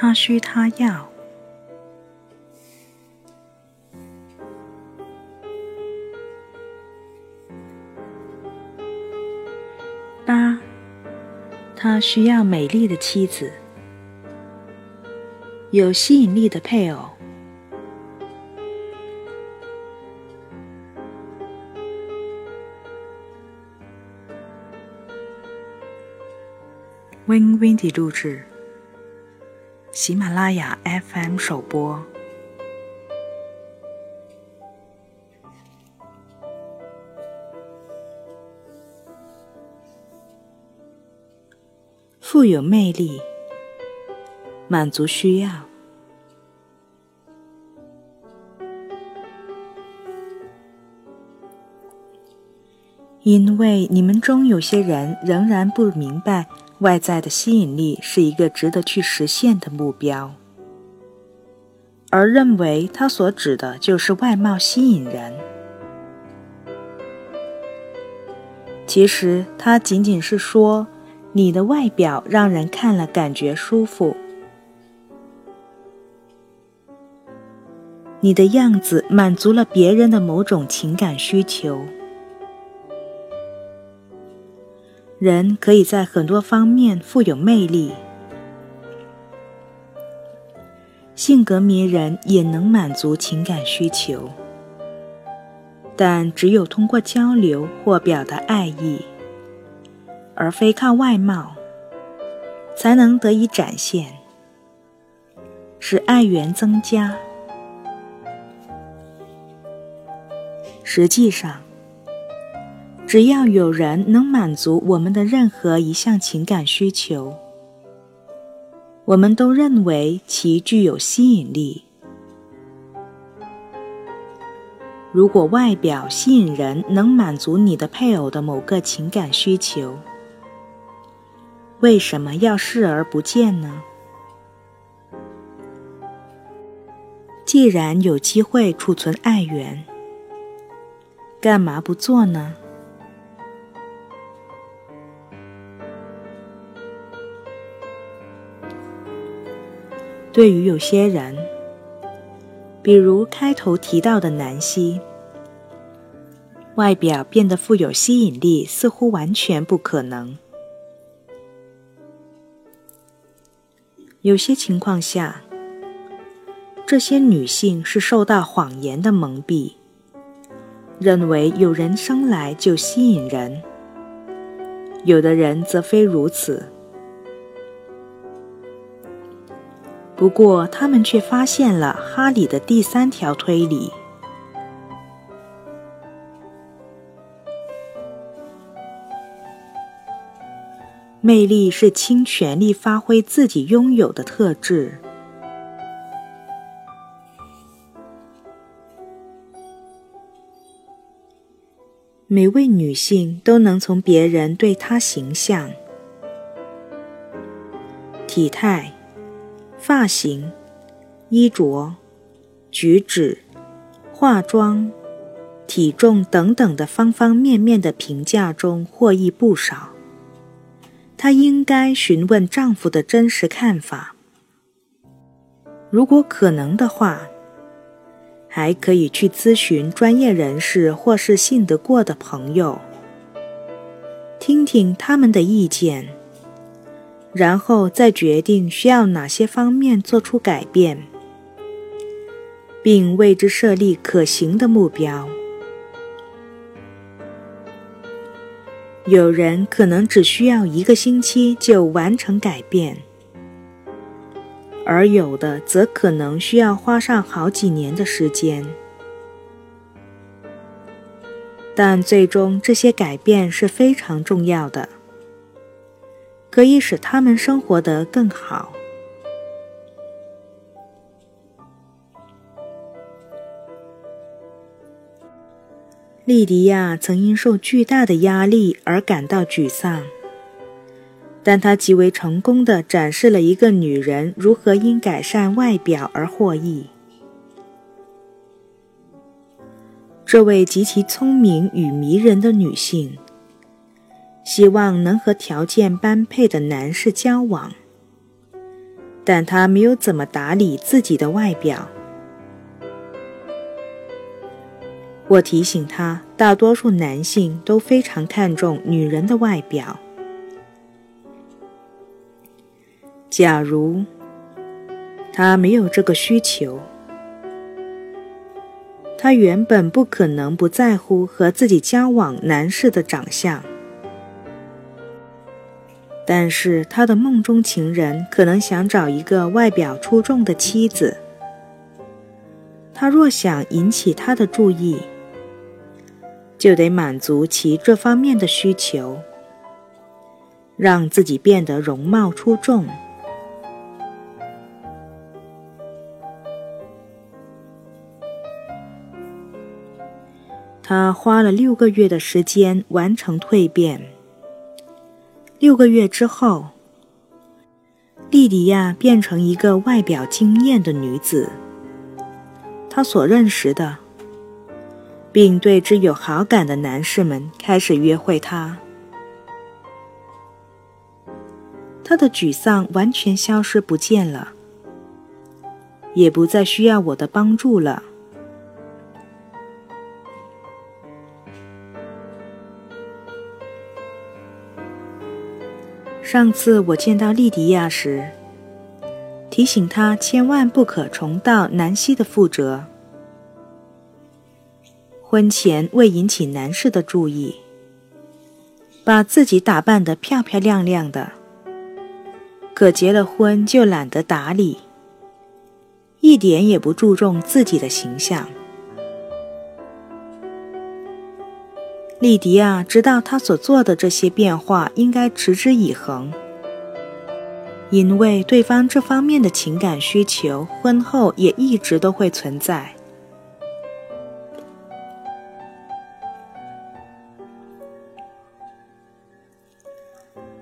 他需他要。八，他需要美丽的妻子，有吸引力的配偶。Win Windy 录制，喜马拉雅 FM 首播。富有魅力，满足需要，因为你们中有些人仍然不明白。外在的吸引力是一个值得去实现的目标，而认为他所指的就是外貌吸引人。其实他仅仅是说，你的外表让人看了感觉舒服，你的样子满足了别人的某种情感需求。人可以在很多方面富有魅力，性格迷人也能满足情感需求，但只有通过交流或表达爱意，而非靠外貌，才能得以展现，使爱缘增加。实际上。只要有人能满足我们的任何一项情感需求，我们都认为其具有吸引力。如果外表吸引人能满足你的配偶的某个情感需求，为什么要视而不见呢？既然有机会储存爱缘，干嘛不做呢？对于有些人，比如开头提到的南希，外表变得富有吸引力似乎完全不可能。有些情况下，这些女性是受到谎言的蒙蔽，认为有人生来就吸引人；有的人则非如此。不过，他们却发现了哈里的第三条推理：魅力是倾全力发挥自己拥有的特质。每位女性都能从别人对她形象、体态。发型、衣着、举止、化妆、体重等等的方方面面的评价中获益不少。她应该询问丈夫的真实看法，如果可能的话，还可以去咨询专业人士或是信得过的朋友，听听他们的意见。然后再决定需要哪些方面做出改变，并为之设立可行的目标。有人可能只需要一个星期就完成改变，而有的则可能需要花上好几年的时间。但最终，这些改变是非常重要的。可以使他们生活得更好。莉迪亚曾因受巨大的压力而感到沮丧，但她极为成功的展示了一个女人如何因改善外表而获益。这位极其聪明与迷人的女性。希望能和条件般配的男士交往，但他没有怎么打理自己的外表。我提醒他，大多数男性都非常看重女人的外表。假如他没有这个需求，他原本不可能不在乎和自己交往男士的长相。但是他的梦中情人可能想找一个外表出众的妻子。他若想引起他的注意，就得满足其这方面的需求，让自己变得容貌出众。他花了六个月的时间完成蜕变。六个月之后，莉迪亚变成一个外表惊艳的女子。她所认识的。并对之有好感的男士们开始约会她。她的沮丧完全消失不见了，也不再需要我的帮助了。上次我见到莉迪亚时，提醒她千万不可重蹈南希的覆辙。婚前为引起男士的注意，把自己打扮得漂漂亮亮的，可结了婚就懒得打理，一点也不注重自己的形象。莉迪亚知道她所做的这些变化应该持之以恒，因为对方这方面的情感需求，婚后也一直都会存在。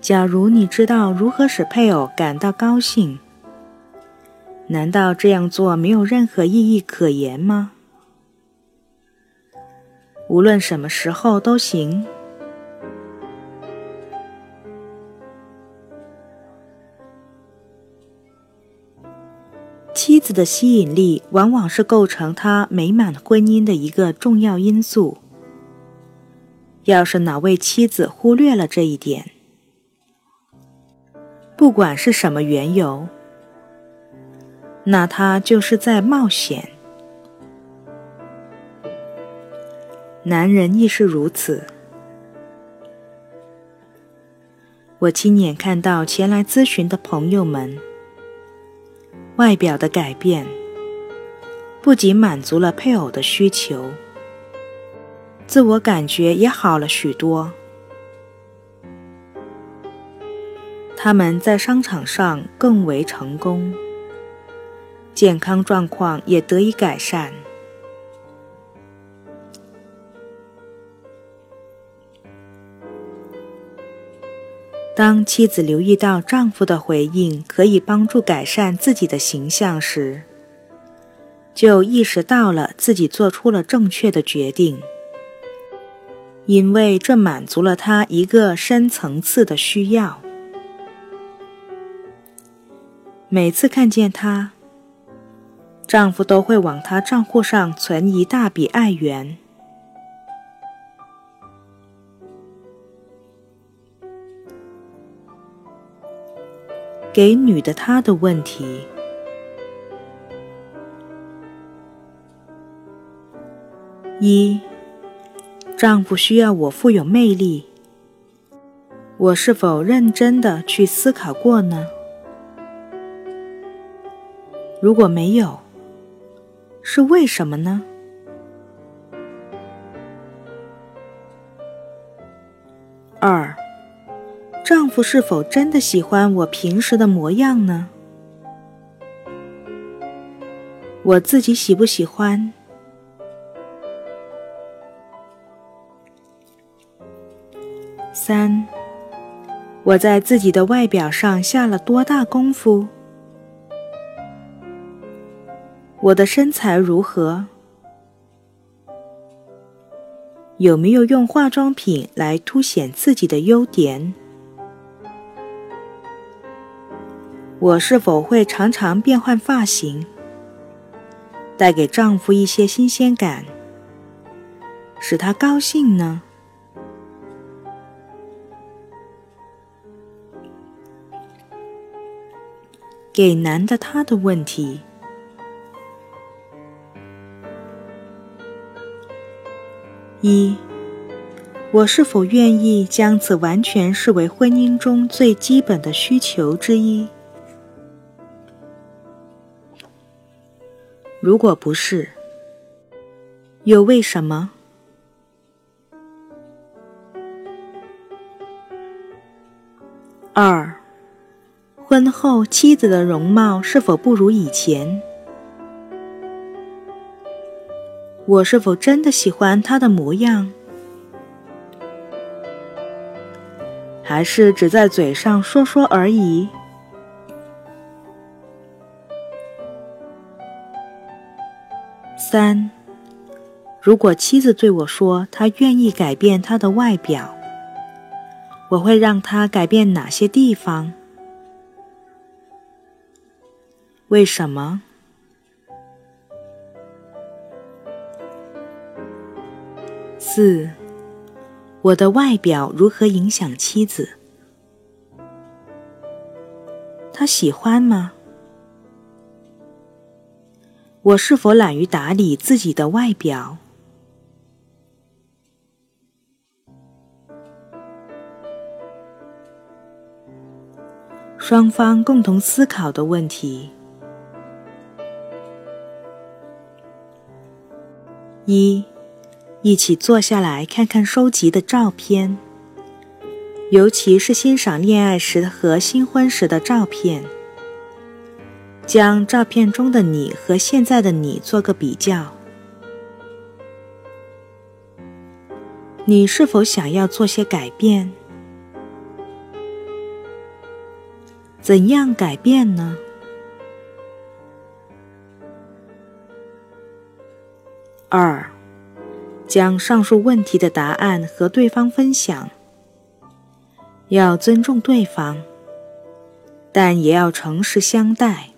假如你知道如何使配偶感到高兴，难道这样做没有任何意义可言吗？无论什么时候都行。妻子的吸引力往往是构成他美满婚姻的一个重要因素。要是哪位妻子忽略了这一点，不管是什么缘由，那他就是在冒险。男人亦是如此。我亲眼看到前来咨询的朋友们，外表的改变，不仅满足了配偶的需求，自我感觉也好了许多。他们在商场上更为成功，健康状况也得以改善。当妻子留意到丈夫的回应可以帮助改善自己的形象时，就意识到了自己做出了正确的决定，因为这满足了她一个深层次的需要。每次看见她，丈夫都会往她账户上存一大笔爱元。给女的她的问题：一，丈夫需要我富有魅力，我是否认真的去思考过呢？如果没有，是为什么呢？夫是否真的喜欢我平时的模样呢？我自己喜不喜欢？三，我在自己的外表上下了多大功夫？我的身材如何？有没有用化妆品来凸显自己的优点？我是否会常常变换发型，带给丈夫一些新鲜感，使他高兴呢？给男的他的问题：一，我是否愿意将此完全视为婚姻中最基本的需求之一？如果不是，又为什么？二。婚后妻子的容貌是否不如以前？我是否真的喜欢她的模样，还是只在嘴上说说而已？三，如果妻子对我说她愿意改变她的外表，我会让她改变哪些地方？为什么？四，我的外表如何影响妻子？她喜欢吗？我是否懒于打理自己的外表？双方共同思考的问题。一，一起坐下来看看收集的照片，尤其是欣赏恋爱时和新婚时的照片。将照片中的你和现在的你做个比较。你是否想要做些改变？怎样改变呢？二，将上述问题的答案和对方分享。要尊重对方，但也要诚实相待。